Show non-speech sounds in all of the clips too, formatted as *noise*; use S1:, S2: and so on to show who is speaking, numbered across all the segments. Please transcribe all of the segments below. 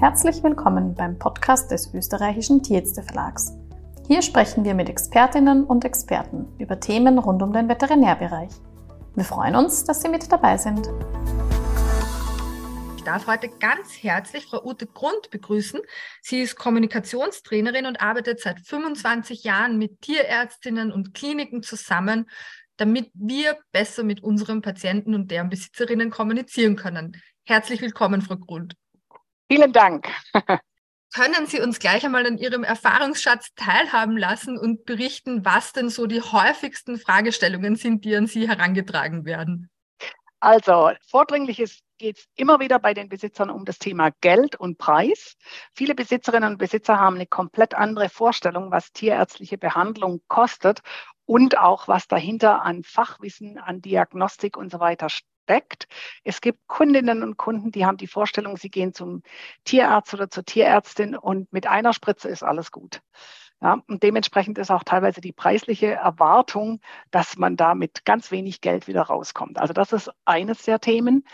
S1: Herzlich willkommen beim Podcast des österreichischen Tierärzte Verlags. Hier sprechen wir mit Expertinnen und Experten über Themen rund um den Veterinärbereich. Wir freuen uns, dass Sie mit dabei sind.
S2: Ich darf heute ganz herzlich Frau Ute Grund begrüßen. Sie ist Kommunikationstrainerin und arbeitet seit 25 Jahren mit Tierärztinnen und Kliniken zusammen, damit wir besser mit unseren Patienten und deren Besitzerinnen kommunizieren können. Herzlich willkommen, Frau Grund.
S3: Vielen Dank.
S2: Können Sie uns gleich einmal an Ihrem Erfahrungsschatz teilhaben lassen und berichten, was denn so die häufigsten Fragestellungen sind, die an Sie herangetragen werden?
S3: Also, vordringlich geht es immer wieder bei den Besitzern um das Thema Geld und Preis. Viele Besitzerinnen und Besitzer haben eine komplett andere Vorstellung, was tierärztliche Behandlung kostet und auch was dahinter an Fachwissen, an Diagnostik und so weiter steckt. Es gibt Kundinnen und Kunden, die haben die Vorstellung, sie gehen zum Tierarzt oder zur Tierärztin und mit einer Spritze ist alles gut. Ja, und dementsprechend ist auch teilweise die preisliche Erwartung, dass man da mit ganz wenig Geld wieder rauskommt. Also das ist eines der Themen.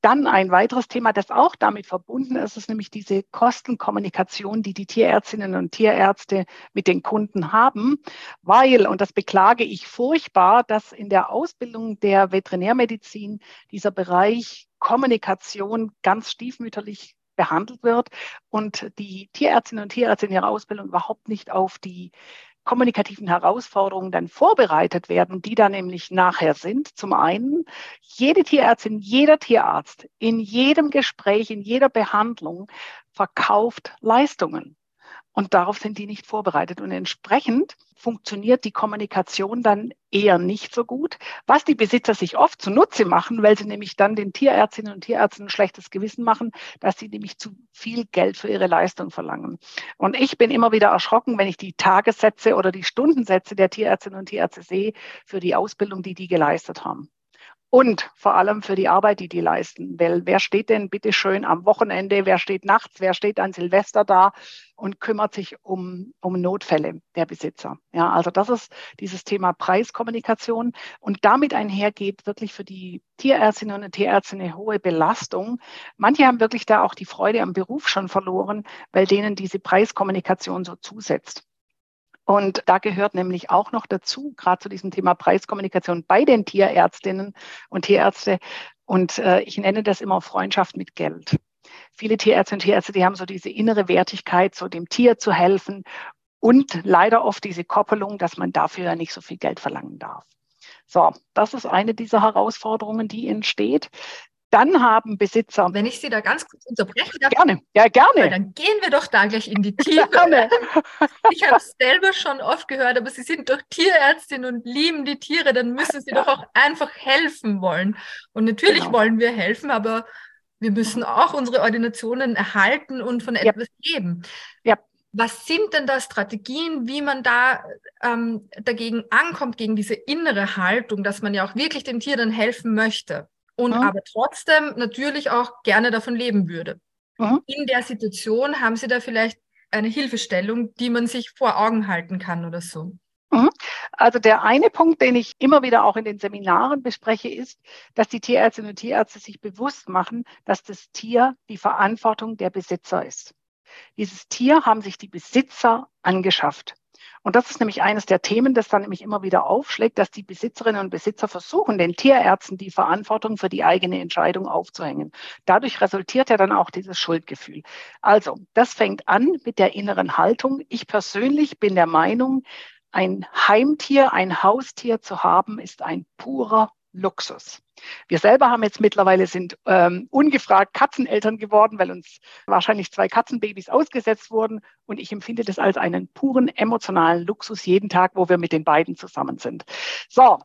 S3: Dann ein weiteres Thema, das auch damit verbunden ist, ist nämlich diese Kostenkommunikation, die die Tierärztinnen und Tierärzte mit den Kunden haben, weil, und das beklage ich furchtbar, dass in der Ausbildung der Veterinärmedizin dieser Bereich Kommunikation ganz stiefmütterlich behandelt wird und die Tierärztinnen und Tierärzte in ihrer Ausbildung überhaupt nicht auf die kommunikativen Herausforderungen dann vorbereitet werden, die da nämlich nachher sind. Zum einen, jede Tierärztin, jeder Tierarzt in jedem Gespräch, in jeder Behandlung verkauft Leistungen. Und darauf sind die nicht vorbereitet. Und entsprechend funktioniert die Kommunikation dann eher nicht so gut, was die Besitzer sich oft zunutze machen, weil sie nämlich dann den Tierärztinnen und Tierärzten ein schlechtes Gewissen machen, dass sie nämlich zu viel Geld für ihre Leistung verlangen. Und ich bin immer wieder erschrocken, wenn ich die Tagessätze oder die Stundensätze der Tierärztinnen und Tierärzte sehe für die Ausbildung, die die geleistet haben und vor allem für die Arbeit, die die leisten. Weil wer steht denn bitte schön am Wochenende, wer steht nachts, wer steht an Silvester da und kümmert sich um, um Notfälle der Besitzer. Ja, also das ist dieses Thema Preiskommunikation und damit einhergeht wirklich für die Tierärztinnen und Tierärzte eine hohe Belastung. Manche haben wirklich da auch die Freude am Beruf schon verloren, weil denen diese Preiskommunikation so zusetzt. Und da gehört nämlich auch noch dazu, gerade zu diesem Thema Preiskommunikation bei den Tierärztinnen und Tierärzte. Und äh, ich nenne das immer Freundschaft mit Geld. Viele Tierärzte und Tierärzte, die haben so diese innere Wertigkeit, so dem Tier zu helfen und leider oft diese Koppelung, dass man dafür ja nicht so viel Geld verlangen darf. So, das ist eine dieser Herausforderungen, die entsteht dann haben Besitzer.
S2: Wenn ich Sie da ganz kurz unterbrechen darf.
S3: Gerne, ja, gerne.
S2: Dann gehen wir doch da gleich in die *laughs* Tiefe. Gerne. Ich habe es selber schon oft gehört, aber Sie sind doch Tierärztin und lieben die Tiere, dann müssen Sie ja. doch auch einfach helfen wollen. Und natürlich genau. wollen wir helfen, aber wir müssen auch unsere Ordinationen erhalten und von etwas ja. geben. Ja. Was sind denn da Strategien, wie man da ähm, dagegen ankommt, gegen diese innere Haltung, dass man ja auch wirklich den Tieren helfen möchte? Und mhm. aber trotzdem natürlich auch gerne davon leben würde. Mhm. In der Situation haben Sie da vielleicht eine Hilfestellung, die man sich vor Augen halten kann oder so?
S3: Also der eine Punkt, den ich immer wieder auch in den Seminaren bespreche, ist, dass die Tierärztinnen und Tierärzte sich bewusst machen, dass das Tier die Verantwortung der Besitzer ist. Dieses Tier haben sich die Besitzer angeschafft. Und das ist nämlich eines der Themen, das dann nämlich immer wieder aufschlägt, dass die Besitzerinnen und Besitzer versuchen, den Tierärzten die Verantwortung für die eigene Entscheidung aufzuhängen. Dadurch resultiert ja dann auch dieses Schuldgefühl. Also, das fängt an mit der inneren Haltung. Ich persönlich bin der Meinung, ein Heimtier, ein Haustier zu haben, ist ein purer Luxus. Wir selber haben jetzt mittlerweile sind ähm, ungefragt Katzeneltern geworden, weil uns wahrscheinlich zwei Katzenbabys ausgesetzt wurden. Und ich empfinde das als einen puren emotionalen Luxus jeden Tag, wo wir mit den beiden zusammen sind. So.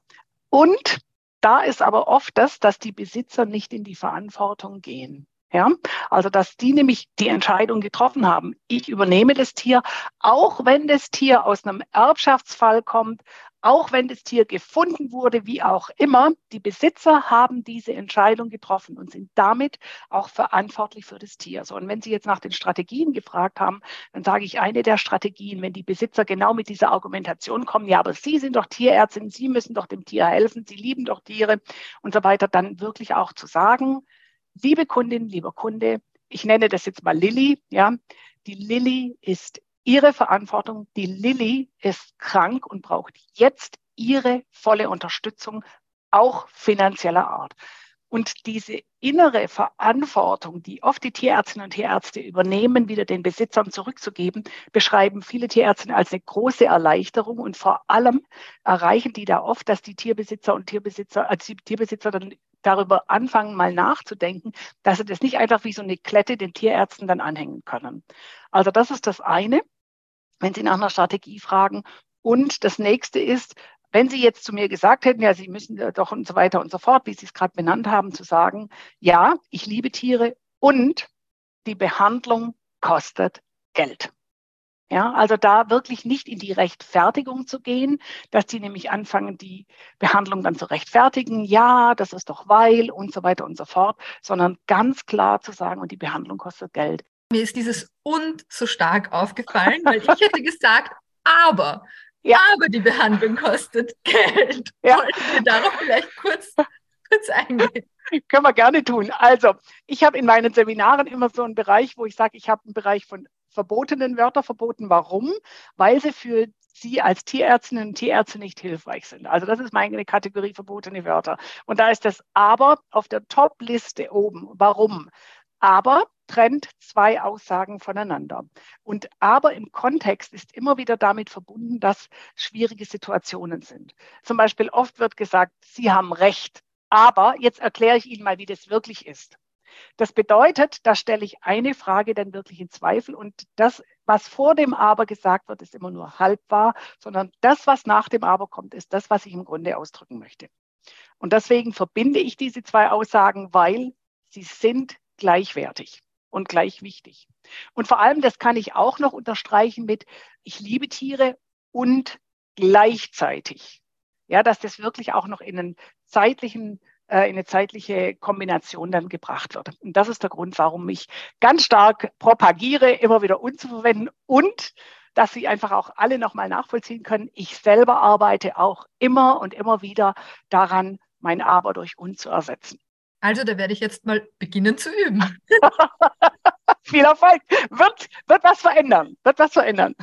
S3: Und da ist aber oft das, dass die Besitzer nicht in die Verantwortung gehen. Ja, also dass die nämlich die Entscheidung getroffen haben. Ich übernehme das Tier, auch wenn das Tier aus einem Erbschaftsfall kommt, auch wenn das Tier gefunden wurde, wie auch immer, die Besitzer haben diese Entscheidung getroffen und sind damit auch verantwortlich für das Tier. So, und wenn Sie jetzt nach den Strategien gefragt haben, dann sage ich eine der Strategien, wenn die Besitzer genau mit dieser Argumentation kommen, ja, aber Sie sind doch Tierärztin, Sie müssen doch dem Tier helfen, Sie lieben doch Tiere und so weiter, dann wirklich auch zu sagen, liebe Kundin, lieber Kunde, ich nenne das jetzt mal Lilly, ja. Die Lilly ist ihre Verantwortung. Die Lilly ist krank und braucht jetzt ihre volle Unterstützung, auch finanzieller Art. Und diese innere Verantwortung, die oft die Tierärztinnen und Tierärzte übernehmen, wieder den Besitzern zurückzugeben, beschreiben viele Tierärzte als eine große Erleichterung. Und vor allem erreichen die da oft, dass die Tierbesitzer und Tierbesitzer, als die Tierbesitzer dann darüber anfangen, mal nachzudenken, dass sie das nicht einfach wie so eine Klette den Tierärzten dann anhängen können. Also das ist das eine, wenn Sie nach einer Strategie fragen. Und das nächste ist, wenn Sie jetzt zu mir gesagt hätten, ja, Sie müssen doch und so weiter und so fort, wie Sie es gerade benannt haben, zu sagen, ja, ich liebe Tiere und die Behandlung kostet Geld. Ja, also da wirklich nicht in die Rechtfertigung zu gehen, dass die nämlich anfangen, die Behandlung dann zu rechtfertigen. Ja, das ist doch weil und so weiter und so fort, sondern ganz klar zu sagen, und die Behandlung kostet Geld.
S2: Mir ist dieses und so stark aufgefallen, weil ich hätte gesagt, aber *laughs* ja. Aber die Behandlung kostet Geld. *laughs* Ja. Wollten wir darauf vielleicht kurz, kurz eingehen? *laughs*
S3: Können wir gerne tun. Also, ich habe in meinen Seminaren immer so einen Bereich, wo ich sage, ich habe einen Bereich von verbotenen Wörtern verboten. Warum? Weil sie für Sie als Tierärztinnen und Tierärzte nicht hilfreich sind. Also das ist meine Kategorie verbotene Wörter. Und da ist das Aber auf der Top-Liste oben. Warum? Aber trennt zwei Aussagen voneinander. Und aber im Kontext ist immer wieder damit verbunden, dass schwierige Situationen sind. Zum Beispiel oft wird gesagt, Sie haben recht, aber jetzt erkläre ich Ihnen mal, wie das wirklich ist. Das bedeutet, da stelle ich eine Frage dann wirklich in Zweifel und das, was vor dem Aber gesagt wird, ist immer nur halb wahr, sondern das, was nach dem Aber kommt, ist das, was ich im Grunde ausdrücken möchte. Und deswegen verbinde ich diese zwei Aussagen, weil sie sind gleichwertig und gleich wichtig. Und vor allem, das kann ich auch noch unterstreichen mit, ich liebe Tiere und gleichzeitig. Ja, dass das wirklich auch noch in einen zeitlichen äh, in eine zeitliche Kombination dann gebracht wird. Und das ist der Grund, warum ich ganz stark propagiere, immer wieder unzuverwenden und dass Sie einfach auch alle nochmal nachvollziehen können. Ich selber arbeite auch immer und immer wieder daran, mein Aber durch Un zu ersetzen.
S2: Also da werde ich jetzt mal beginnen zu üben. *laughs*
S3: Viel Erfolg. Wird, wird was verändern. Wird was verändern.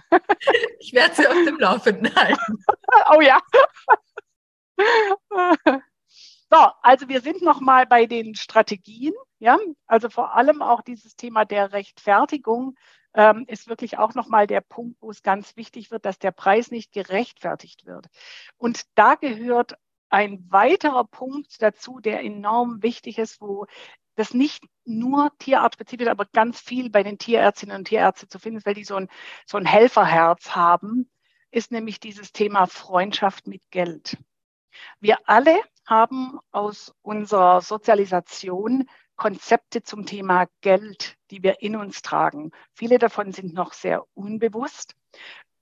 S2: ich werde Sie auf dem Laufenden halten. *laughs*
S3: Oh ja. So, also wir sind noch mal bei den Strategien. Ja, also vor allem auch dieses Thema der Rechtfertigung ähm, ist wirklich auch noch mal der Punkt, wo es ganz wichtig wird, dass der Preis nicht gerechtfertigt wird. Und da gehört ein weiterer Punkt dazu, der enorm wichtig ist, wo das nicht nur tierartspezifisch, aber ganz viel bei den Tierärztinnen und Tierärzten zu finden ist, weil die so ein, so ein Helferherz haben, ist nämlich dieses Thema Freundschaft mit Geld. Wir alle haben aus unserer Sozialisation Konzepte zum Thema Geld, die wir in uns tragen. Viele davon sind noch sehr unbewusst.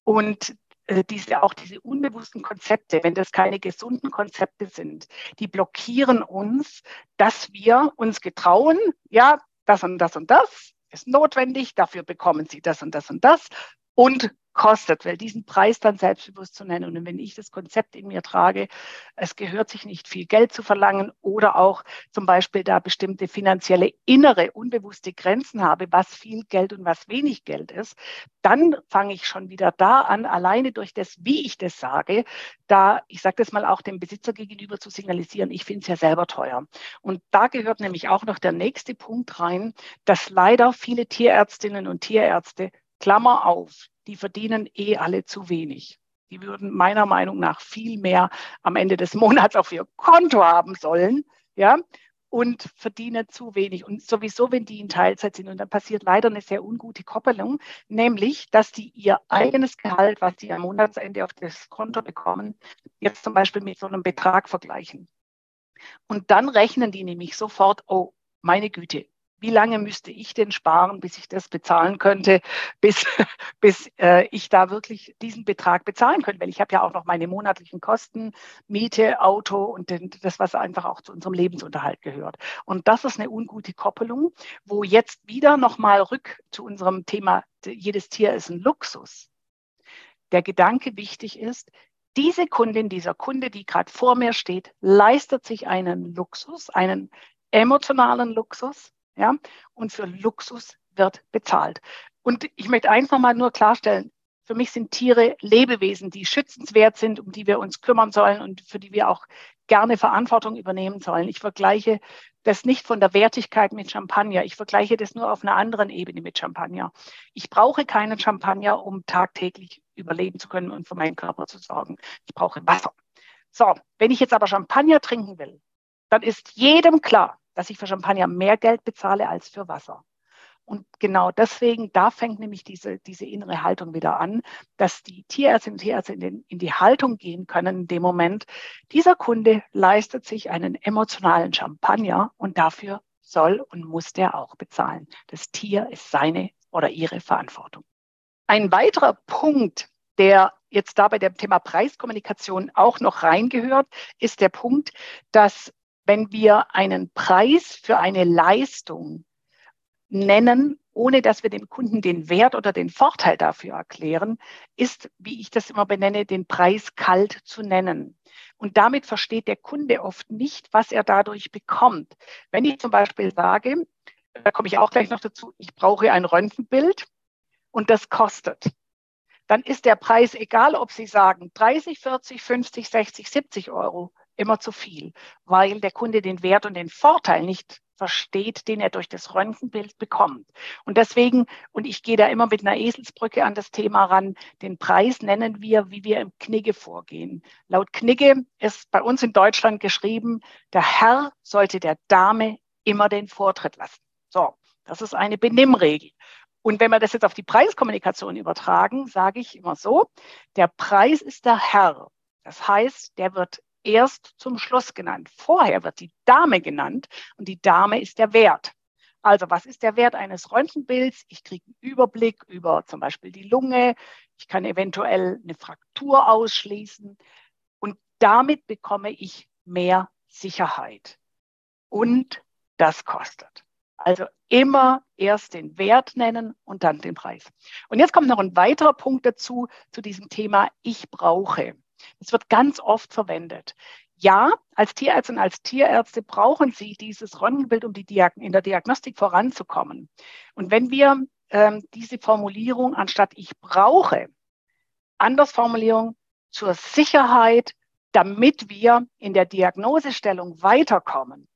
S3: Und äh, diese, auch diese unbewussten Konzepte, wenn das keine gesunden Konzepte sind, die blockieren uns, dass wir uns getrauen, ja, das und das und das ist notwendig, dafür bekommen Sie das und das und das und kostet, weil diesen Preis dann selbstbewusst zu nennen. Und wenn ich das Konzept in mir trage, es gehört sich nicht viel Geld zu verlangen oder auch zum Beispiel da bestimmte finanzielle innere, unbewusste Grenzen habe, was viel Geld und was wenig Geld ist, dann fange ich schon wieder da an, alleine durch das, wie ich das sage, da, ich sage das mal auch dem Besitzer gegenüber zu signalisieren, ich finde es ja selber teuer. Und da gehört nämlich auch noch der nächste Punkt rein, dass leider viele Tierärztinnen und Tierärzte Klammer auf, die verdienen eh alle zu wenig. Die würden meiner Meinung nach viel mehr am Ende des *laughs* Monats auf ihr Konto haben sollen, ja, und verdienen zu wenig. Und sowieso, wenn die in Teilzeit sind, und dann passiert leider eine sehr ungute Koppelung, nämlich, dass die ihr eigenes Gehalt, was sie am Monatsende auf das Konto bekommen, jetzt zum Beispiel mit so einem Betrag vergleichen. Und dann rechnen die nämlich sofort, oh, meine Güte, wie lange müsste ich denn sparen, bis ich das bezahlen könnte, bis, *laughs* bis äh, ich da wirklich diesen Betrag bezahlen könnte? Weil ich habe ja auch noch meine monatlichen Kosten, Miete, Auto und den, das, was einfach auch zu unserem Lebensunterhalt gehört. Und das ist eine ungute Koppelung, wo jetzt wieder nochmal rück zu unserem Thema, jedes Tier ist ein Luxus. Der Gedanke wichtig ist, diese Kundin, dieser Kunde, die gerade vor mir steht, leistet sich einen Luxus, einen emotionalen Luxus, Ja? Und für Luxus wird bezahlt. Und ich möchte eins nochmal nur klarstellen. Für mich sind Tiere Lebewesen, die schützenswert sind, um die wir uns kümmern sollen und für die wir auch gerne Verantwortung übernehmen sollen. Ich vergleiche das nicht von der Wertigkeit mit Champagner. Ich vergleiche das nur auf einer anderen Ebene mit Champagner. Ich brauche keinen Champagner, um tagtäglich überleben zu können und für meinen Körper zu sorgen. Ich brauche Wasser. So, wenn ich jetzt aber Champagner trinken will, dann ist jedem klar, dass ich für Champagner mehr Geld bezahle als für Wasser. Und genau deswegen, da fängt nämlich diese, diese innere Haltung wieder an, dass die Tierärzte und Tierärzte in, den, in die Haltung gehen können in dem Moment, dieser Kunde leistet sich einen emotionalen Champagner und dafür soll und muss der auch bezahlen. Das Tier ist seine oder ihre Verantwortung. Ein weiterer Punkt, der jetzt da bei dem Thema Preiskommunikation auch noch reingehört, ist der Punkt, dass wenn wir einen Preis für eine Leistung nennen, ohne dass wir dem Kunden den Wert oder den Vorteil dafür erklären, ist, wie ich das immer benenne, den Preis kalt zu nennen. Und damit versteht der Kunde oft nicht, was er dadurch bekommt. Wenn ich zum Beispiel sage, da komme ich auch gleich noch dazu, ich brauche ein Röntgenbild und das kostet, dann ist der Preis, egal ob Sie sagen 30, 40, 50, 60, 70 Euro, immer zu viel, weil der Kunde den Wert und den Vorteil nicht versteht, den er durch das Röntgenbild bekommt. Und deswegen, und ich gehe da immer mit einer Eselsbrücke an das Thema ran, den Preis nennen wir, wie wir im Knigge vorgehen. Laut Knigge ist bei uns in Deutschland geschrieben, der Herr sollte der Dame immer den Vortritt lassen. So, das ist eine Benimmregel. Und wenn wir das jetzt auf die Preiskommunikation übertragen, sage ich immer so, der Preis ist der Herr. Das heißt, der wird erst zum Schluss genannt. Vorher wird die Dame genannt und die Dame ist der Wert. Also was ist der Wert eines Röntgenbilds? Ich kriege einen Überblick über zum Beispiel die Lunge. Ich kann eventuell eine Fraktur ausschließen und damit bekomme ich mehr Sicherheit. Und das kostet. Also immer erst den Wert nennen und dann den Preis. Und jetzt kommt noch ein weiterer Punkt dazu, zu diesem Thema, ich brauche. Es wird ganz oft verwendet. Ja, als Tierärzte und als Tierärzte brauchen Sie dieses Röntgenbild, um die Diag in der Diagnostik voranzukommen. Und wenn wir ähm, diese Formulierung anstatt ich brauche, anders Formulierung zur Sicherheit, damit wir in der Diagnosestellung weiterkommen,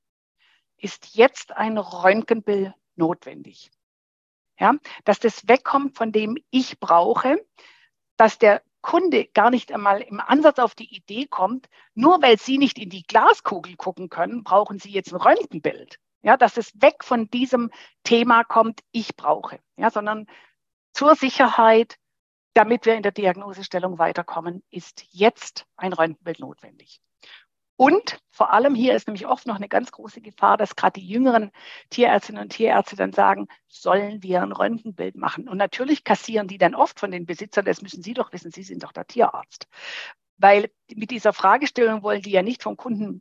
S3: ist jetzt ein Röntgenbild notwendig. Ja, dass das wegkommt von dem ich brauche, dass der Kunde gar nicht einmal im Ansatz auf die Idee kommt, nur weil Sie nicht in die Glaskugel gucken können, brauchen Sie jetzt ein Röntgenbild. Ja, dass es weg von diesem Thema kommt, ich brauche, ja, sondern zur Sicherheit, damit wir in der Diagnosestellung weiterkommen, ist jetzt ein Röntgenbild notwendig. Und vor allem hier ist nämlich oft noch eine ganz große Gefahr, dass gerade die jüngeren Tierärztinnen und Tierärzte dann sagen, sollen wir ein Röntgenbild machen? Und natürlich kassieren die dann oft von den Besitzern, das müssen Sie doch wissen, Sie sind doch der Tierarzt. Weil mit dieser Fragestellung wollen die ja nicht vom Kunden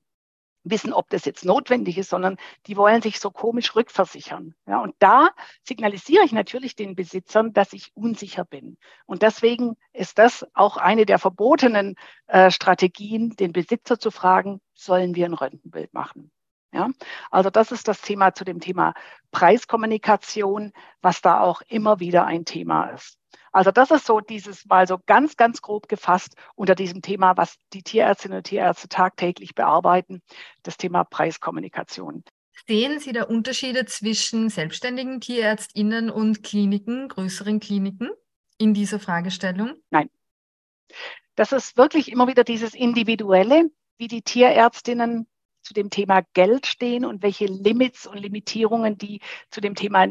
S3: wissen, ob das jetzt notwendig ist, sondern die wollen sich so komisch rückversichern. Ja, und da signalisiere ich natürlich den Besitzern, dass ich unsicher bin. Und deswegen ist das auch eine der verbotenen äh, Strategien, den Besitzer zu fragen, sollen wir ein Röntgenbild machen? Ja, also das ist das Thema zu dem Thema Preiskommunikation, was da auch immer wieder ein Thema ist. Also das ist so dieses mal so ganz, ganz grob gefasst unter diesem Thema, was die Tierärztinnen und Tierärzte tagtäglich bearbeiten, das Thema Preiskommunikation.
S2: Sehen Sie da Unterschiede zwischen selbstständigen Tierärztinnen und Kliniken, größeren Kliniken in dieser Fragestellung?
S3: Nein. Das ist wirklich immer wieder dieses Individuelle, wie die Tierärztinnen zu dem Thema Geld stehen und welche Limits und Limitierungen die zu dem Thema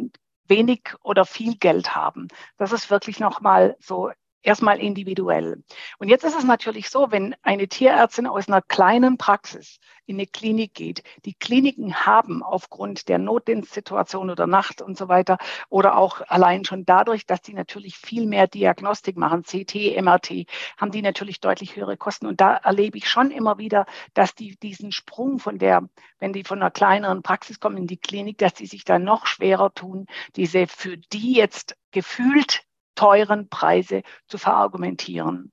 S3: wenig oder viel Geld haben. Das ist wirklich nochmal so erstmal individuell. Und jetzt ist es natürlich so, wenn eine Tierärztin aus einer kleinen Praxis in eine Klinik geht, die Kliniken haben aufgrund der Notdienstsituation oder Nacht und so weiter oder auch allein schon dadurch, dass die natürlich viel mehr Diagnostik machen, CT, MRT, haben die natürlich deutlich höhere Kosten. Und da erlebe ich schon immer wieder, dass die diesen Sprung von der, wenn die von einer kleineren Praxis kommen in die Klinik, dass die sich da noch schwerer tun, diese für die jetzt gefühlt teuren Preise zu verargumentieren.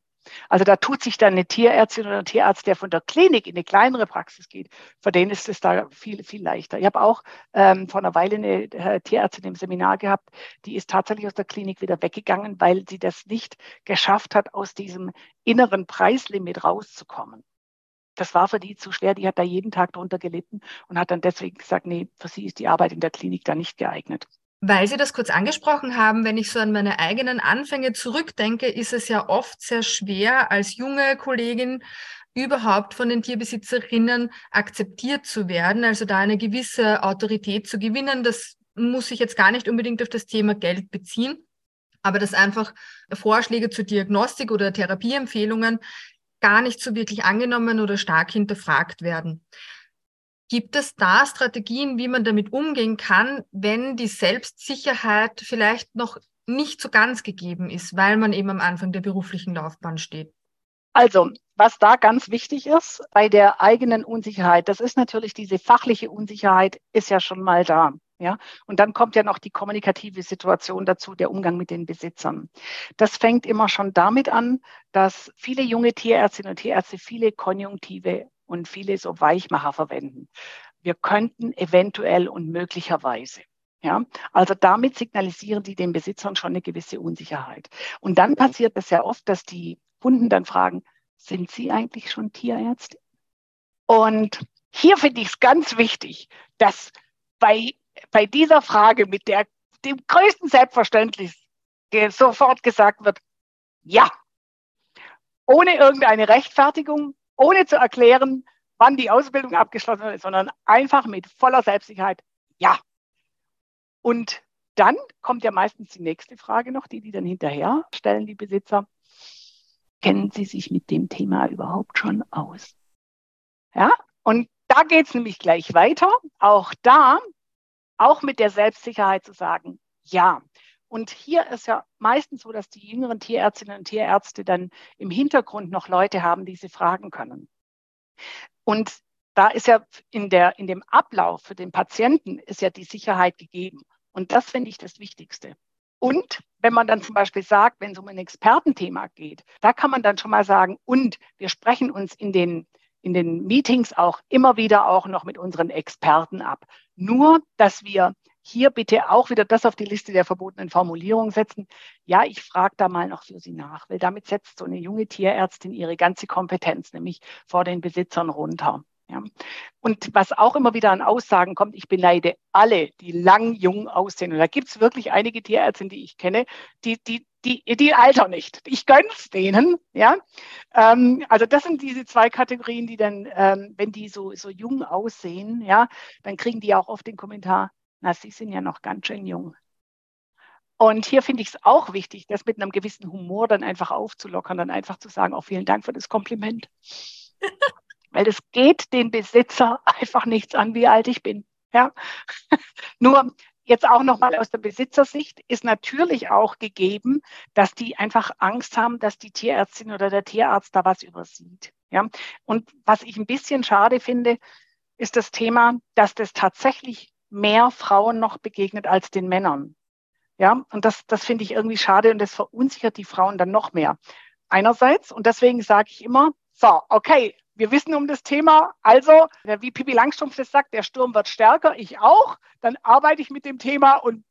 S3: Also da tut sich dann eine Tierärztin oder ein Tierarzt, der von der Klinik in eine kleinere Praxis geht, für den ist es da viel, viel leichter. Ich habe auch ähm, vor einer Weile eine äh, Tierärztin im Seminar gehabt, die ist tatsächlich aus der Klinik wieder weggegangen, weil sie das nicht geschafft hat, aus diesem inneren Preislimit rauszukommen. Das war für die zu schwer, die hat da jeden Tag drunter gelitten und hat dann deswegen gesagt, nee, für sie ist die Arbeit in der Klinik da nicht geeignet.
S2: Weil Sie das kurz angesprochen haben, wenn ich so an meine eigenen Anfänge zurückdenke, ist es ja oft sehr schwer, als junge Kollegin überhaupt von den Tierbesitzerinnen akzeptiert zu werden, also da eine gewisse Autorität zu gewinnen. Das muss sich jetzt gar nicht unbedingt auf das Thema Geld beziehen, aber dass einfach Vorschläge zur Diagnostik oder Therapieempfehlungen gar nicht so wirklich angenommen oder stark hinterfragt werden. Gibt es da Strategien, wie man damit umgehen kann, wenn die Selbstsicherheit vielleicht noch nicht so ganz gegeben ist, weil man eben am Anfang der beruflichen Laufbahn steht?
S3: Also, was da ganz wichtig ist bei der eigenen Unsicherheit, das ist natürlich diese fachliche Unsicherheit, ist ja schon mal da. Ja, und dann kommt ja noch die kommunikative Situation dazu, der Umgang mit den Besitzern. Das fängt immer schon damit an, dass viele junge Tierärztinnen und Tierärzte viele Konjunktive und viele so Weichmacher verwenden. Wir könnten eventuell und möglicherweise. Ja, also damit signalisieren die den Besitzern schon eine gewisse Unsicherheit. Und dann passiert es sehr oft, dass die Kunden dann fragen, sind Sie eigentlich schon Tierärzte? Und hier finde ich es ganz wichtig, dass bei, bei dieser Frage mit der, dem größten Selbstverständnis sofort gesagt wird, ja, ohne irgendeine Rechtfertigung, ohne zu erklären, wann die Ausbildung abgeschlossen ist, sondern einfach mit voller Selbstsicherheit, ja. Und dann kommt ja meistens die nächste Frage noch, die die dann hinterher stellen, die Besitzer. Kennen Sie sich mit dem Thema überhaupt schon aus? Ja, und da geht es nämlich gleich weiter. Auch da, auch mit der Selbstsicherheit zu sagen, ja. Und hier ist ja meistens so, dass die jüngeren Tierärztinnen und Tierärzte dann im Hintergrund noch Leute haben, die sie fragen können. Und da ist ja in, der, in dem Ablauf für den Patienten ist ja die Sicherheit gegeben. Und das finde ich das Wichtigste. Und wenn man dann zum Beispiel sagt, wenn es um ein Expertenthema geht, da kann man dann schon mal sagen, und wir sprechen uns in den, in den Meetings auch immer wieder auch noch mit unseren Experten ab. Nur, dass wir hier bitte auch wieder das auf die Liste der verbotenen Formulierungen setzen. Ja, ich frage da mal noch für Sie nach, weil damit setzt so eine junge Tierärztin ihre ganze Kompetenz nämlich vor den Besitzern runter. Ja. Und was auch immer wieder an Aussagen kommt, ich beneide alle, die lang jung aussehen. Und da gibt es wirklich einige Tierärztinnen, die ich kenne, die, die, die, die altern nicht. Ich gönn's denen. Ja. Ähm, also das sind diese zwei Kategorien, die dann, ähm, wenn die so, so jung aussehen, ja, dann kriegen die auch oft den Kommentar, na, Sie sind ja noch ganz schön jung. Und hier finde ich es auch wichtig, das mit einem gewissen Humor dann einfach aufzulockern, dann einfach zu sagen, auch oh, vielen Dank für das Kompliment. *laughs* Weil es geht den Besitzer einfach nichts an, wie alt ich bin. Ja? *laughs* Nur jetzt auch nochmal aus der Besitzersicht ist natürlich auch gegeben, dass die einfach Angst haben, dass die Tierärztin oder der Tierarzt da was übersieht. Ja? Und was ich ein bisschen schade finde, ist das Thema, dass das tatsächlich mehr Frauen noch begegnet als den Männern. Ja, und das, das finde ich irgendwie schade und das verunsichert die Frauen dann noch mehr. Einerseits, und deswegen sage ich immer, so, okay, wir wissen um das Thema. Also, wie Pippi Langstrumpf das sagt, der Sturm wird stärker, ich auch. Dann arbeite ich mit dem Thema und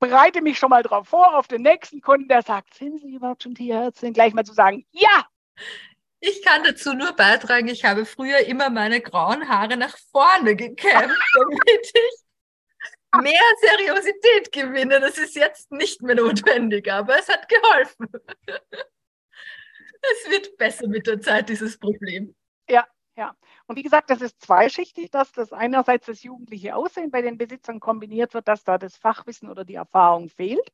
S3: bereite mich schon mal darauf vor, auf den nächsten Kunden, der sagt, sind Sie überhaupt schon Tierärztin? Gleich mal zu sagen, ja!
S2: Ich kann dazu nur beitragen, ich habe früher immer meine grauen Haare nach vorne gekämmt, *laughs* damit ich mehr Seriosität gewinne. Das ist jetzt nicht mehr notwendig, aber es hat geholfen. Es wird besser mit der Zeit, dieses Problem.
S3: Ja, ja. Und wie gesagt, das ist zweischichtig, dass das einerseits das jugendliche Aussehen bei den Besitzern kombiniert wird, dass da das Fachwissen oder die Erfahrung fehlt.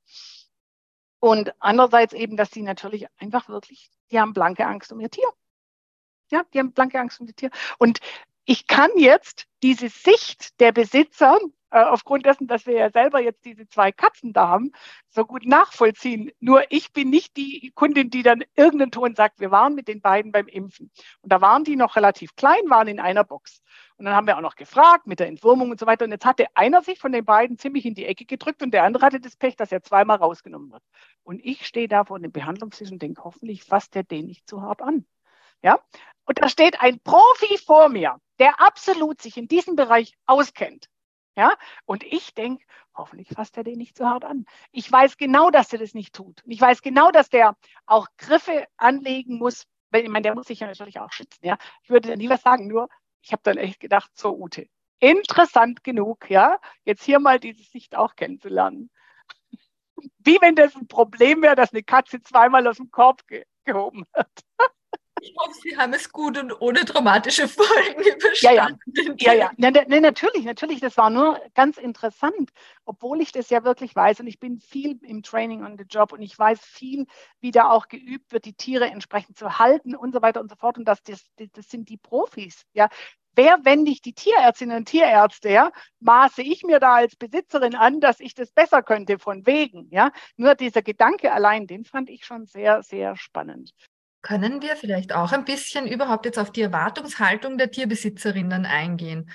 S3: Und andererseits eben, dass sie natürlich einfach wirklich, die haben blanke Angst um ihr Tier. Ja, die haben blanke Angst um ihr Tier. Und ich kann jetzt diese Sicht der Besitzer äh, aufgrund dessen, dass wir ja selber jetzt diese zwei Katzen da haben, so gut nachvollziehen. Nur ich bin nicht die Kundin, die dann irgendeinen Ton sagt, wir waren mit den beiden beim Impfen. Und da waren die noch relativ klein, waren in einer Box. Und dann haben wir auch noch gefragt mit der Entwurmung und so weiter. Und jetzt hatte einer sich von den beiden ziemlich in die Ecke gedrückt und der andere hatte das Pech, dass er zweimal rausgenommen wird. Und ich stehe da vor dem Behandlungstisch und denke, hoffentlich fasst der den nicht zu hart an. Ja? Und da steht ein Profi vor mir, der absolut sich in diesem Bereich auskennt. Ja? Und ich denke, hoffentlich fasst er den nicht zu hart an. Ich weiß genau, dass er das nicht tut. Und ich weiß genau, dass der auch Griffe anlegen muss. Weil, ich meine, der muss sich ja natürlich auch schützen. Ja? Ich würde nie was sagen, nur ich habe dann echt gedacht, so Ute, interessant genug, ja, jetzt hier mal diese Sicht auch kennenzulernen. Wie wenn das ein Problem wäre, dass eine Katze zweimal aus dem Korb ge gehoben wird.
S2: Ich hoffe, Sie haben es gut und ohne dramatische Folgen überstanden.
S3: Ja, ja, ja, ja. Nee, natürlich, natürlich. Das war nur ganz interessant, obwohl ich das ja wirklich weiß und ich bin viel im Training on the Job und ich weiß viel, wie da auch geübt wird, die Tiere entsprechend zu halten und so weiter und so fort. Und das, das, das sind die Profis. Ja, wer, wenn nicht die Tierärztinnen und Tierärzte, ja, maße ich mir da als Besitzerin an, dass ich das besser könnte von wegen, ja. Nur dieser Gedanke allein, den fand ich schon sehr, sehr spannend.
S2: Können wir vielleicht auch ein bisschen überhaupt jetzt auf die Erwartungshaltung der Tierbesitzerinnen eingehen?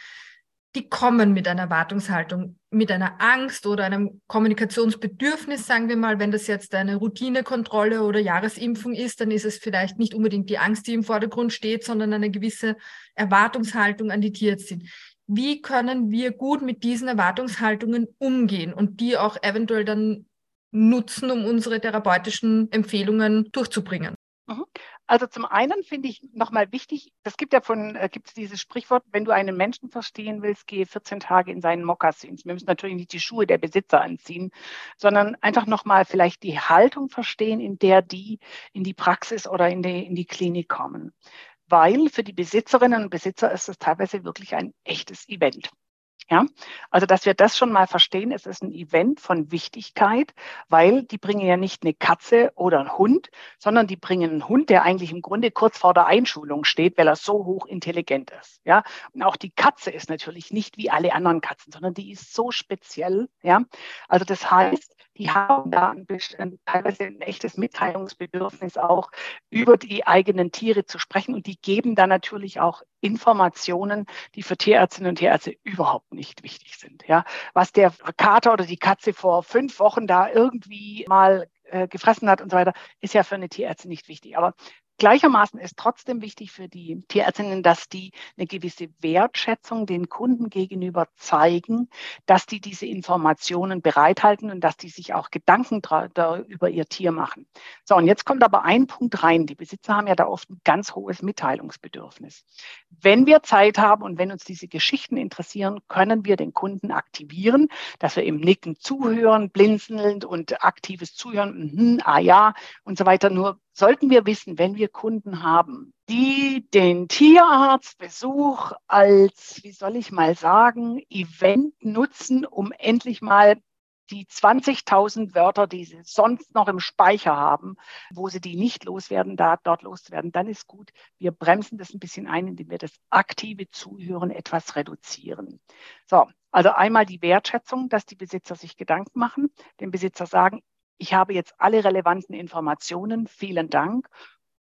S2: Die kommen mit einer Erwartungshaltung, mit einer Angst oder einem Kommunikationsbedürfnis, sagen wir mal, wenn das jetzt eine Routinekontrolle oder Jahresimpfung ist, dann ist es vielleicht nicht unbedingt die Angst, die im Vordergrund steht, sondern eine gewisse Erwartungshaltung an die Tierärztin. Wie können wir gut mit diesen Erwartungshaltungen umgehen und die auch eventuell dann nutzen, um unsere therapeutischen Empfehlungen durchzubringen?
S3: Mhm. Also zum einen finde ich nochmal wichtig, es gibt ja von, äh, gibt es dieses Sprichwort, wenn du einen Menschen verstehen willst, gehe 14 Tage in seinen Mokassins. Wir müssen natürlich nicht die Schuhe der Besitzer anziehen, sondern einfach nochmal vielleicht die Haltung verstehen, in der die in die Praxis oder in die, in die Klinik kommen. Weil für die Besitzerinnen und Besitzer ist es teilweise wirklich ein echtes Event. Ja, also dass wir das schon mal verstehen, es ist ein Event von Wichtigkeit, weil die bringen ja nicht eine Katze oder einen Hund, sondern die bringen einen Hund, der eigentlich im Grunde kurz vor der Einschulung steht, weil er so hochintelligent ist. Ja, und auch die Katze ist natürlich nicht wie alle anderen Katzen, sondern die ist so speziell. Ja, also das heißt, die haben da ein bisschen, teilweise ein echtes Mitteilungsbedürfnis auch über die eigenen Tiere zu sprechen und die geben da natürlich auch Informationen, die für Tierärztinnen und Tierärzte überhaupt nicht wichtig sind. Ja, was der Kater oder die Katze vor fünf Wochen da irgendwie mal äh, gefressen hat und so weiter, ist ja für eine Tierärztin nicht wichtig. Aber Gleichermaßen ist trotzdem wichtig für die Tierärztinnen, dass die eine gewisse Wertschätzung den Kunden gegenüber zeigen, dass die diese Informationen bereithalten und dass die sich auch Gedanken über ihr Tier machen. So, und jetzt kommt aber ein Punkt rein. Die Besitzer haben ja da oft ein ganz hohes Mitteilungsbedürfnis. Wenn wir Zeit haben und wenn uns diese Geschichten interessieren, können wir den Kunden aktivieren, dass wir im Nicken zuhören, blinzelnd und aktives Zuhören, mm, ah ja und so weiter. Nur sollten wir wissen, wenn wir Kunden haben, die den Tierarztbesuch als, wie soll ich mal sagen, Event nutzen, um endlich mal die 20.000 Wörter, die sie sonst noch im Speicher haben, wo sie die nicht loswerden, da dort loswerden, dann ist gut. Wir bremsen das ein bisschen ein, indem wir das aktive Zuhören etwas reduzieren. So, also einmal die Wertschätzung, dass die Besitzer sich Gedanken machen, dem Besitzer sagen, ich habe jetzt alle relevanten Informationen, vielen Dank.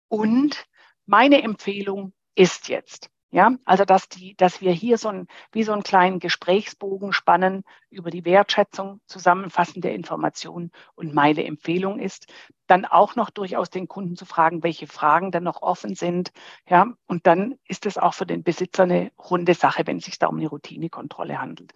S3: Und meine Empfehlung ist jetzt, ja, also dass die, dass wir hier so ein, wie so einen kleinen Gesprächsbogen spannen über die Wertschätzung, Zusammenfassen der Informationen und meine Empfehlung ist, dann auch noch durchaus den Kunden zu fragen, welche Fragen dann noch offen sind, ja, und dann ist es auch für den Besitzer eine runde Sache, wenn es sich da um eine Routinekontrolle handelt.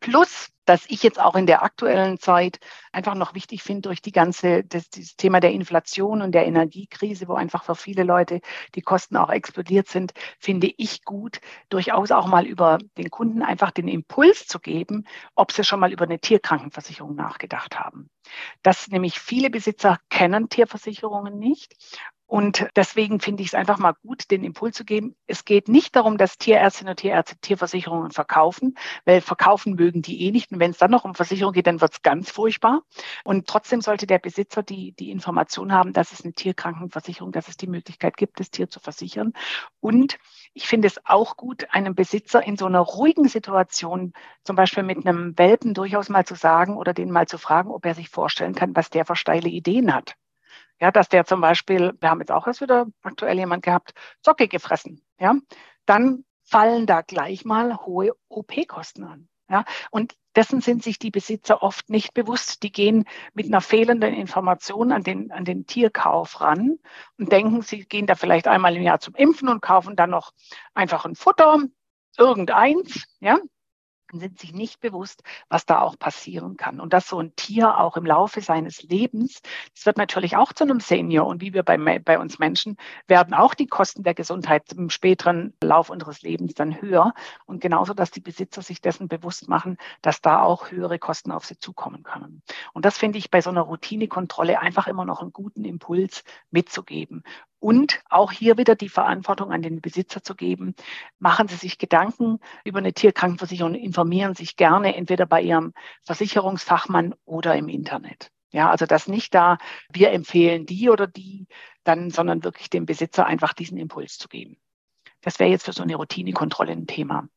S3: Plus, dass ich jetzt auch in der aktuellen Zeit einfach noch wichtig finde, durch die ganze, das, das, Thema der Inflation und der Energiekrise, wo einfach für viele Leute die Kosten auch explodiert sind, finde ich gut, durchaus auch mal über den Kunden einfach den Impuls zu geben, ob sie schon mal über eine Tierkrankenversicherung nachgedacht haben. Dass nämlich viele Besitzer kennen Tierversicherungen nicht und deswegen finde ich es einfach mal gut, den Impuls zu geben. Es geht nicht darum, dass Tierärztinnen und Tierärzte Tierversicherungen verkaufen, weil verkaufen mögen die eh nicht. Und wenn es dann noch um Versicherung geht, dann wird es ganz furchtbar. Und trotzdem sollte der Besitzer die, die Information haben, dass es eine Tierkrankenversicherung, dass es die Möglichkeit gibt, das Tier zu versichern. Und ich finde es auch gut, einem Besitzer in so einer ruhigen Situation, zum Beispiel mit einem Welpen durchaus mal zu sagen oder den mal zu fragen, ob er sich vorstellen kann, was der für steile Ideen hat. Ja, dass der zum Beispiel, wir haben jetzt auch erst wieder aktuell jemand gehabt, Socke gefressen. Ja, dann fallen da gleich mal hohe OP-Kosten an. Ja, und dessen sind sich die Besitzer oft nicht bewusst. Die gehen mit einer fehlenden Information an den, an den Tierkauf ran und denken, sie gehen da vielleicht einmal im Jahr zum Impfen und kaufen dann noch einfach ein Futter, irgendeins, ja, sind sich nicht bewusst, was da auch passieren kann. Und dass so ein Tier auch im Laufe seines Lebens, das wird natürlich auch zu einem Senior. Und wie wir bei, bei uns Menschen, werden auch die Kosten der Gesundheit im späteren Lauf unseres Lebens dann höher. Und genauso, dass die Besitzer sich dessen bewusst machen, dass da auch höhere Kosten auf sie zukommen können. Und das finde ich bei so einer Routinekontrolle einfach immer noch einen guten Impuls mitzugeben. Und auch hier wieder die Verantwortung an den Besitzer zu geben. Machen Sie sich Gedanken über eine Tierkrankenversicherung, informieren sich gerne entweder bei Ihrem Versicherungsfachmann oder im Internet. Ja, also das nicht da, wir empfehlen die oder die, dann, sondern wirklich dem Besitzer einfach diesen Impuls zu geben. Das wäre jetzt für so eine Routinekontrolle ein Thema.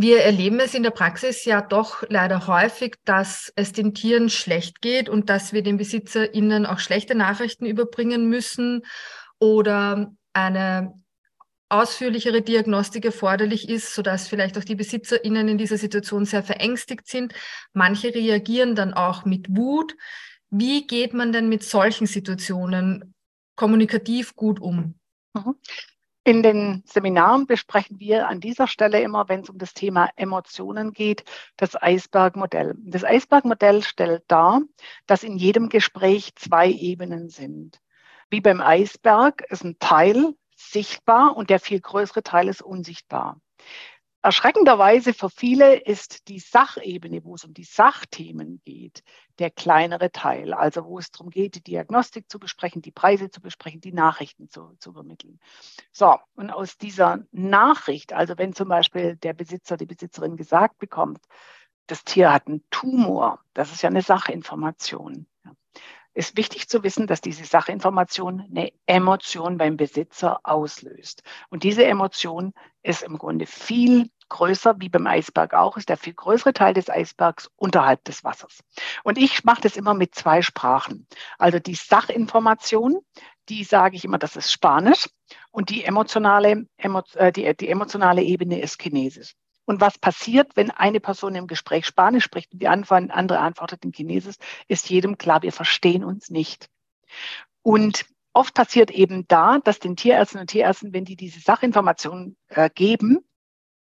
S2: Wir erleben es in der Praxis ja doch leider häufig, dass es den Tieren schlecht geht und dass wir den BesitzerInnen auch schlechte Nachrichten überbringen müssen oder eine ausführlichere Diagnostik erforderlich ist, sodass vielleicht auch die BesitzerInnen in dieser Situation sehr verängstigt sind. Manche reagieren dann auch mit Wut. Wie geht man denn mit solchen Situationen kommunikativ gut um?
S3: In den Seminaren besprechen wir an dieser Stelle immer, wenn es um das Thema Emotionen geht, das Eisbergmodell. Das Eisbergmodell stellt dar, dass in jedem Gespräch zwei Ebenen sind. Wie beim Eisberg ist ein Teil sichtbar und der viel größere Teil ist unsichtbar. Erschreckenderweise für viele ist die Sachebene, wo es um die Sachthemen geht, der kleinere Teil. Also wo es darum geht, die Diagnostik zu besprechen, die Preise zu besprechen, die Nachrichten zu, zu übermitteln. So, und aus dieser Nachricht, also wenn zum Beispiel der Besitzer, die Besitzerin gesagt bekommt, das Tier hat einen Tumor, das ist ja eine Sachinformation. ist wichtig zu wissen, dass diese Sachinformation eine Emotion beim Besitzer auslöst. Und diese Emotion ist im Grunde viel größer, wie beim Eisberg auch, ist der viel größere Teil des Eisbergs unterhalb des Wassers. Und ich mache das immer mit zwei Sprachen. Also die Sachinformation, die sage ich immer, das ist Spanisch und die emotionale, äh, die, die emotionale Ebene ist Chinesisch. Und was passiert, wenn eine Person im Gespräch Spanisch spricht und die andere antwortet in Chinesisch, ist jedem klar, wir verstehen uns nicht. Und oft passiert eben da, dass den Tierärzten und Tierärzten, wenn die diese Sachinformationen äh, geben,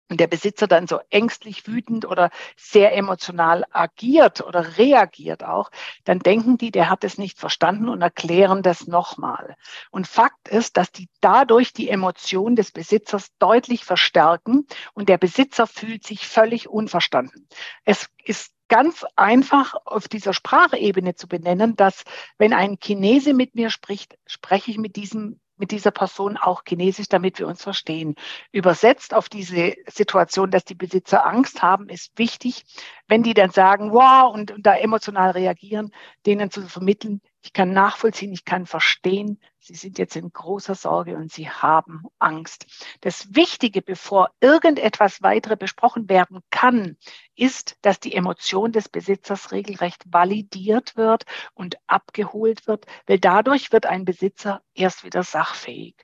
S3: und der Besitzer dann so ängstlich, wütend oder sehr emotional agiert oder reagiert auch, dann denken die, der hat es nicht verstanden und erklären das nochmal. Und Fakt ist, dass die dadurch die Emotion des Besitzers deutlich verstärken und der Besitzer fühlt sich völlig unverstanden. Es ist ganz einfach auf dieser Sprachebene zu benennen, dass wenn ein Chinese mit mir spricht, spreche ich mit diesem mit dieser Person auch Chinesisch, damit wir uns verstehen. Übersetzt auf diese Situation, dass die Besitzer Angst haben, ist wichtig, wenn die dann sagen, wow, und, und da emotional reagieren, denen zu vermitteln, ich kann nachvollziehen, ich kann verstehen, Sie sind jetzt in großer Sorge und Sie haben Angst. Das Wichtige, bevor irgendetwas weitere besprochen werden kann, ist, dass die Emotion des Besitzers regelrecht validiert wird und abgeholt wird, weil dadurch wird ein Besitzer erst wieder sachfähig.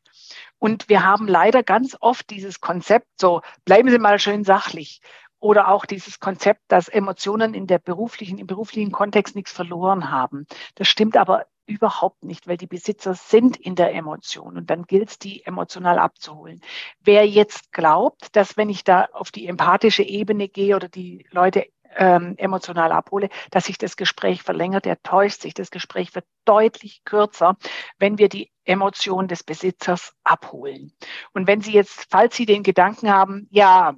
S3: Und wir haben leider ganz oft dieses Konzept, so bleiben Sie mal schön sachlich. Oder auch dieses Konzept, dass Emotionen in der beruflichen, im beruflichen Kontext nichts verloren haben. Das stimmt aber überhaupt nicht, weil die Besitzer sind in der Emotion und dann gilt es, die emotional abzuholen. Wer jetzt glaubt, dass wenn ich da auf die empathische Ebene gehe oder die Leute ähm, emotional abhole, dass sich das Gespräch verlängert, der täuscht sich. Das Gespräch wird deutlich kürzer, wenn wir die Emotion des Besitzers abholen. Und wenn Sie jetzt, falls Sie den Gedanken haben, ja,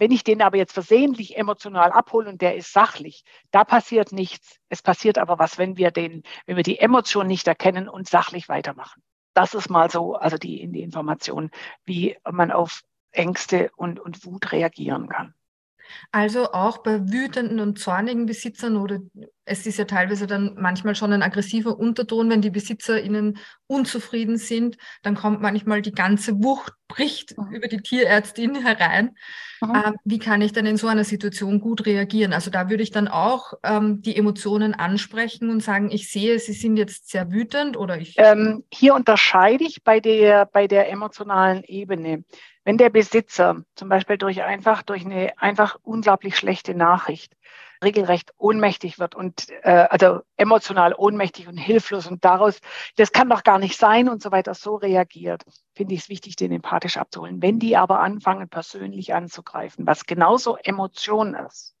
S3: wenn ich den aber jetzt versehentlich emotional abhole und der ist sachlich, da passiert nichts. Es passiert aber was, wenn wir den, wenn wir die Emotion nicht erkennen und sachlich weitermachen. Das ist mal so, also die, in die Information, wie man auf Ängste und, und Wut reagieren kann.
S2: Also auch bei wütenden und zornigen Besitzern oder es ist ja teilweise dann manchmal schon ein aggressiver Unterton, wenn die Besitzer ihnen unzufrieden sind, dann kommt manchmal die ganze Wucht, bricht mhm. über die Tierärztin herein. Mhm. Ähm, wie kann ich dann in so einer Situation gut reagieren? Also da würde ich dann auch ähm, die Emotionen ansprechen und sagen, ich sehe, Sie sind jetzt sehr wütend oder ich.
S3: Ähm, hier unterscheide ich bei der, bei der emotionalen Ebene Wenn der Besitzer zum Beispiel durch einfach, durch eine einfach unglaublich schlechte Nachricht regelrecht ohnmächtig wird und äh, also emotional ohnmächtig und hilflos und daraus, das kann doch gar nicht sein und so weiter, so reagiert, finde ich es wichtig, den empathisch abzuholen. Wenn die aber anfangen, persönlich anzugreifen, was genauso Emotion ist,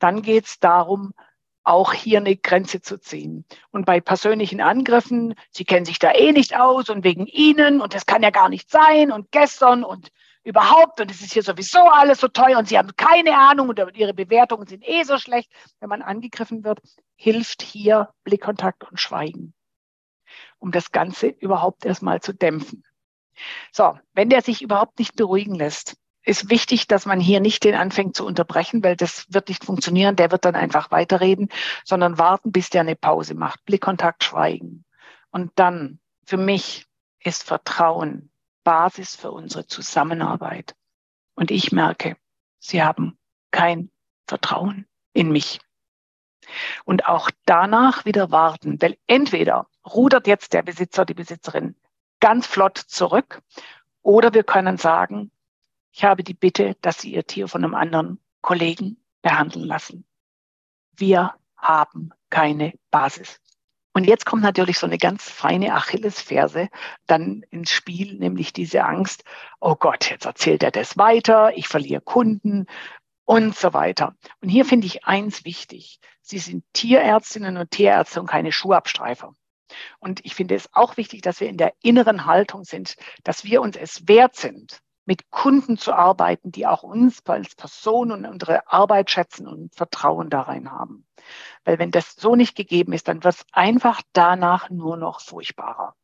S3: dann geht es darum, auch hier eine Grenze zu ziehen. Und bei persönlichen Angriffen, Sie kennen sich da eh nicht aus und wegen Ihnen und das kann ja gar nicht sein und gestern und überhaupt und es ist hier sowieso alles so teuer und Sie haben keine Ahnung und Ihre Bewertungen sind eh so schlecht. Wenn man angegriffen wird, hilft hier Blickkontakt und Schweigen, um das Ganze überhaupt erstmal zu dämpfen. So, wenn der sich überhaupt nicht beruhigen lässt, ist wichtig, dass man hier nicht den anfängt zu unterbrechen, weil das wird nicht funktionieren. Der wird dann einfach weiterreden, sondern warten, bis der eine Pause macht. Blickkontakt, Schweigen. Und dann, für mich, ist Vertrauen Basis für unsere Zusammenarbeit. Und ich merke, sie haben kein Vertrauen in mich. Und auch danach wieder warten, weil entweder rudert jetzt der Besitzer, die Besitzerin ganz flott zurück oder wir können sagen, ich habe die Bitte, dass Sie Ihr Tier von einem anderen Kollegen behandeln lassen. Wir haben keine Basis. Und jetzt kommt natürlich so eine ganz feine Achillesferse dann ins Spiel, nämlich diese Angst, oh Gott, jetzt erzählt er das weiter, ich verliere Kunden und so weiter. Und hier finde ich eins wichtig. Sie sind Tierärztinnen und Tierärzte und keine Schuhabstreifer. Und ich finde es auch wichtig, dass wir in der inneren Haltung sind, dass wir uns es wert sind, mit Kunden zu arbeiten, die auch uns als Person und unsere Arbeit schätzen und Vertrauen darin haben. Weil wenn das so nicht gegeben ist, dann wird es einfach danach nur noch furchtbarer.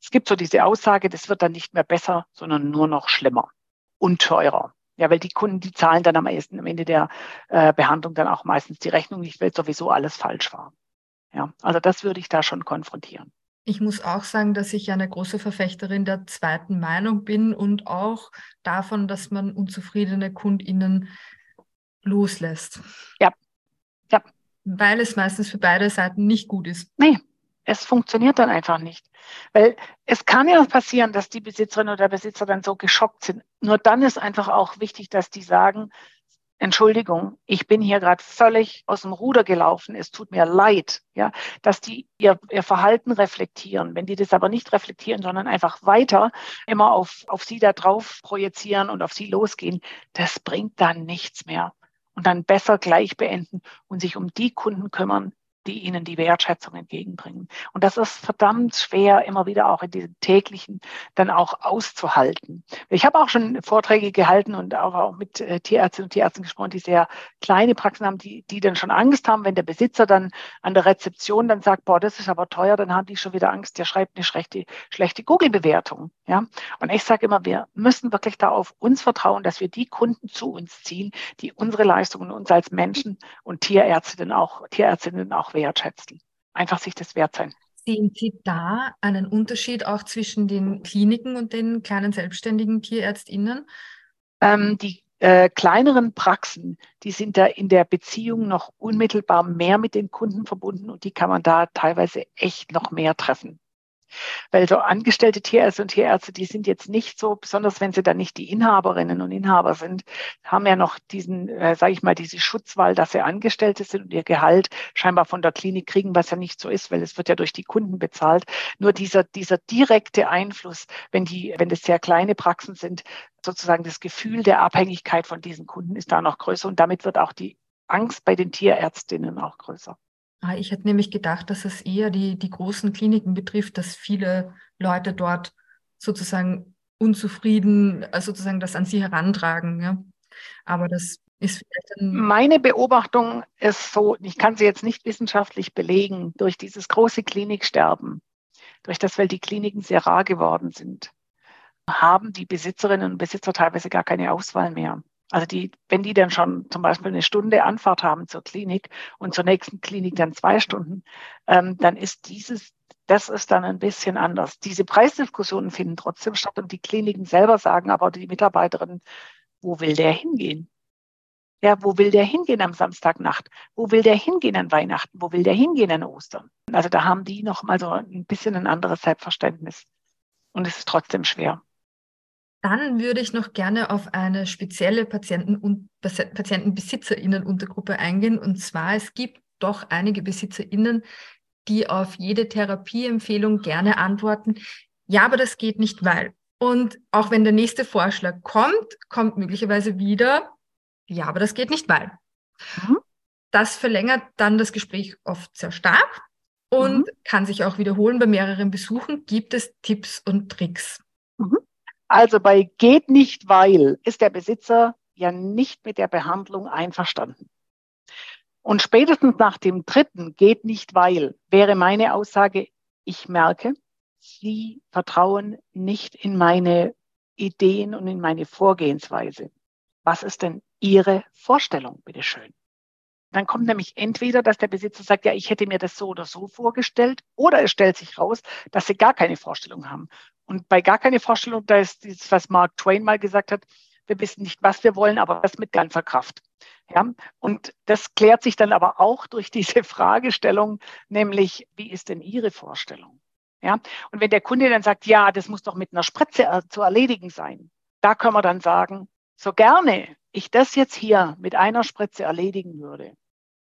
S3: Es gibt so diese Aussage, das wird dann nicht mehr besser, sondern nur noch schlimmer und teurer. Ja, weil die Kunden, die zahlen dann am, ersten, am Ende der äh, Behandlung dann auch meistens die Rechnung nicht, weil sowieso alles falsch war. Ja, also das würde ich da schon konfrontieren.
S2: Ich muss auch sagen, dass ich eine große Verfechterin der zweiten Meinung bin und auch davon, dass man unzufriedene KundInnen loslässt.
S3: Ja. Ja.
S2: Weil es meistens für beide Seiten nicht gut ist.
S3: Nee, es funktioniert dann einfach nicht. Weil es kann ja passieren, dass die Besitzerin oder der Besitzer dann so geschockt sind. Nur dann ist einfach auch wichtig, dass die sagen, Entschuldigung, ich bin hier gerade völlig aus dem Ruder gelaufen, es tut mir leid, ja, dass die ihr, ihr Verhalten reflektieren. Wenn die das aber nicht reflektieren, sondern einfach weiter immer auf, auf sie da drauf projizieren und auf sie losgehen, das bringt dann nichts mehr. Und dann besser gleich beenden und sich um die Kunden kümmern, die ihnen die Wertschätzung entgegenbringen. Und das ist verdammt schwer, immer wieder auch in diesem täglichen dann auch auszuhalten. Ich habe auch schon Vorträge gehalten und auch mit äh, Tierärztinnen und Tierärzten gesprochen, die sehr kleine Praxen haben, die, die dann schon Angst haben, wenn der Besitzer dann an der Rezeption dann sagt, boah, das ist aber teuer, dann haben die schon wieder Angst, der schreibt eine schlechte, schlechte Google-Bewertung. Ja? Und ich sage immer, wir müssen wirklich da auf uns vertrauen, dass wir die Kunden zu uns ziehen, die unsere Leistungen uns als Menschen und Tierärztinnen auch, Tierärztinnen auch wertschätzen. Einfach sich das wert sein.
S2: Sehen Sie da einen Unterschied auch zwischen den Kliniken und den kleinen selbstständigen TierärztInnen?
S3: Ähm, die äh, kleineren Praxen, die sind da in der Beziehung noch unmittelbar mehr mit den Kunden verbunden und die kann man da teilweise echt noch mehr treffen. Weil so angestellte Tierärzte und Tierärzte, die sind jetzt nicht so, besonders wenn sie dann nicht die Inhaberinnen und Inhaber sind, haben ja noch diesen, äh, sage ich mal, diese Schutzwahl, dass sie Angestellte sind und ihr Gehalt scheinbar von der Klinik kriegen, was ja nicht so ist, weil es wird ja durch die Kunden bezahlt. Nur dieser, dieser direkte Einfluss, wenn die, wenn das sehr kleine Praxen sind, sozusagen das Gefühl der Abhängigkeit von diesen Kunden ist da noch größer und damit wird auch die Angst bei den Tierärztinnen auch größer.
S2: Ah, ich hätte nämlich gedacht, dass es eher die, die großen Kliniken betrifft, dass viele Leute dort sozusagen unzufrieden, äh, sozusagen das an sie herantragen. Ja? Aber das ist vielleicht
S3: ein Meine Beobachtung ist so, ich kann sie jetzt nicht wissenschaftlich belegen, durch dieses große Kliniksterben, durch das, weil die Kliniken sehr rar geworden sind, haben die Besitzerinnen und Besitzer teilweise gar keine Auswahl mehr. Also die, wenn die dann schon zum Beispiel eine Stunde Anfahrt haben zur Klinik und zur nächsten Klinik dann zwei Stunden, ähm, dann ist dieses, das ist dann ein bisschen anders. Diese Preisdiskussionen finden trotzdem statt und die Kliniken selber sagen aber die Mitarbeiterinnen, wo will der hingehen? Ja, wo will der hingehen am Samstagnacht? Wo will der hingehen an Weihnachten? Wo will der hingehen an Ostern? Also da haben die noch mal so ein bisschen ein anderes Selbstverständnis. Und es ist trotzdem schwer.
S2: Dann würde ich noch gerne auf eine spezielle Patienten- und Patientenbesitzerinnenuntergruppe eingehen. Und zwar, es gibt doch einige BesitzerInnen, die auf jede Therapieempfehlung gerne antworten, ja, aber das geht nicht, weil. Und auch wenn der nächste Vorschlag kommt, kommt möglicherweise wieder, ja, aber das geht nicht, weil. Mhm. Das verlängert dann das Gespräch oft sehr stark und mhm. kann sich auch wiederholen bei mehreren Besuchen. Gibt es Tipps und Tricks?
S3: Mhm. Also bei geht nicht, weil ist der Besitzer ja nicht mit der Behandlung einverstanden. Und spätestens nach dem dritten geht nicht, weil wäre meine Aussage, ich merke, Sie vertrauen nicht in meine Ideen und in meine Vorgehensweise. Was ist denn Ihre Vorstellung, bitteschön? Dann kommt nämlich entweder, dass der Besitzer sagt, ja, ich hätte mir das so oder so vorgestellt, oder es stellt sich raus, dass sie gar keine Vorstellung haben. Und bei gar keine Vorstellung, da ist dieses, was Mark Twain mal gesagt hat, wir wissen nicht, was wir wollen, aber das mit ganzer Kraft. Ja, und das klärt sich dann aber auch *laughs* durch diese Fragestellung, nämlich, wie ist denn Ihre Vorstellung? Ja, und wenn der Kunde dann sagt, ja, das muss doch mit einer Spritze zu erledigen sein, da können wir dann sagen, so gerne ich das jetzt hier mit einer Spritze erledigen würde,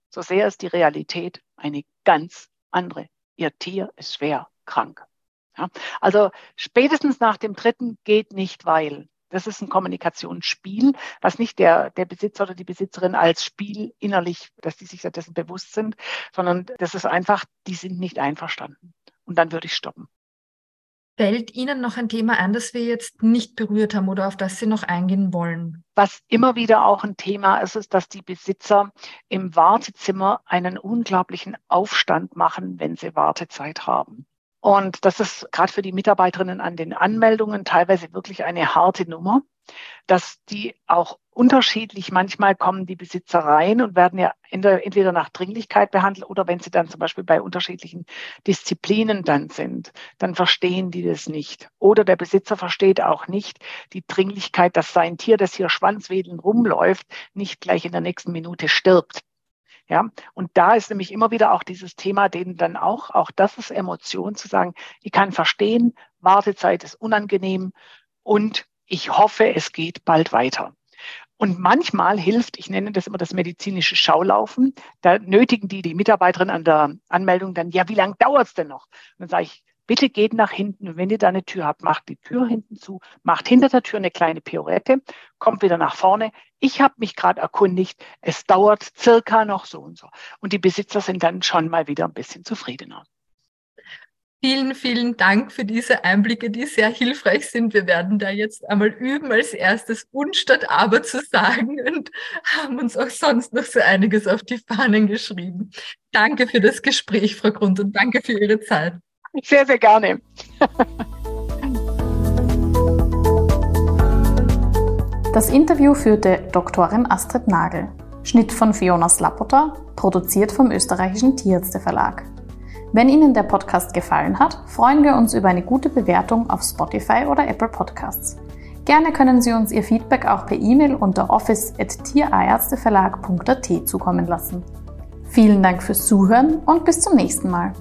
S3: so sehr ist die Realität eine ganz andere. Ihr Tier ist schwer krank. Ja, also spätestens nach dem dritten geht nicht, weil. Das ist ein Kommunikationsspiel, was nicht der, der Besitzer oder die Besitzerin als Spiel innerlich, dass die sich dessen bewusst sind, sondern das ist einfach, die sind nicht einverstanden. Und dann würde ich stoppen.
S2: Fällt Ihnen noch ein Thema ein, das wir jetzt nicht berührt haben oder auf das Sie noch eingehen wollen?
S3: Was immer wieder auch ein Thema ist, ist, dass die Besitzer im Wartezimmer einen unglaublichen Aufstand machen, wenn sie Wartezeit haben. Und das ist gerade für die Mitarbeiterinnen an den Anmeldungen teilweise wirklich eine harte Nummer, dass die auch unterschiedlich manchmal kommen die Besitzer rein und werden ja entweder nach Dringlichkeit behandelt oder wenn sie dann zum Beispiel bei unterschiedlichen Disziplinen dann sind, dann verstehen die das nicht. Oder der Besitzer versteht auch nicht die Dringlichkeit, dass sein Tier, das hier schwanzwedelnd rumläuft, nicht gleich in der nächsten Minute stirbt. Ja, und da ist nämlich immer wieder auch dieses Thema, denen dann auch, auch das ist Emotion zu sagen, ich kann verstehen, Wartezeit ist unangenehm und ich hoffe, es geht bald weiter. Und manchmal hilft, ich nenne das immer das medizinische Schaulaufen, da nötigen die die Mitarbeiterin an der Anmeldung dann, ja, wie lange dauert es denn noch? Und dann sage ich, bitte geht nach hinten und wenn ihr da eine Tür habt, macht die Tür hinten zu, macht hinter der Tür eine kleine Piorette, kommt wieder nach vorne. Ich habe mich gerade erkundigt, es dauert circa noch so und so. Und die Besitzer sind dann schon mal wieder ein bisschen zufriedener.
S2: Vielen, vielen Dank für diese Einblicke, die sehr hilfreich sind. Wir werden da jetzt einmal üben, als erstes unstatt aber zu sagen und haben uns auch sonst noch so einiges auf die Fahnen geschrieben. Danke für das Gespräch, Frau Grund, und danke für Ihre Zeit.
S3: Sehr, sehr gerne.
S1: Das Interview führte Doktorin Astrid Nagel. Schnitt von Fiona Slapota, produziert vom österreichischen Tierärzteverlag. Wenn Ihnen der Podcast gefallen hat, freuen wir uns über eine gute Bewertung auf Spotify oder Apple Podcasts. Gerne können Sie uns Ihr Feedback auch per E-Mail unter office.tierärzteverlag.at zukommen lassen. Vielen Dank fürs Zuhören und bis zum nächsten Mal.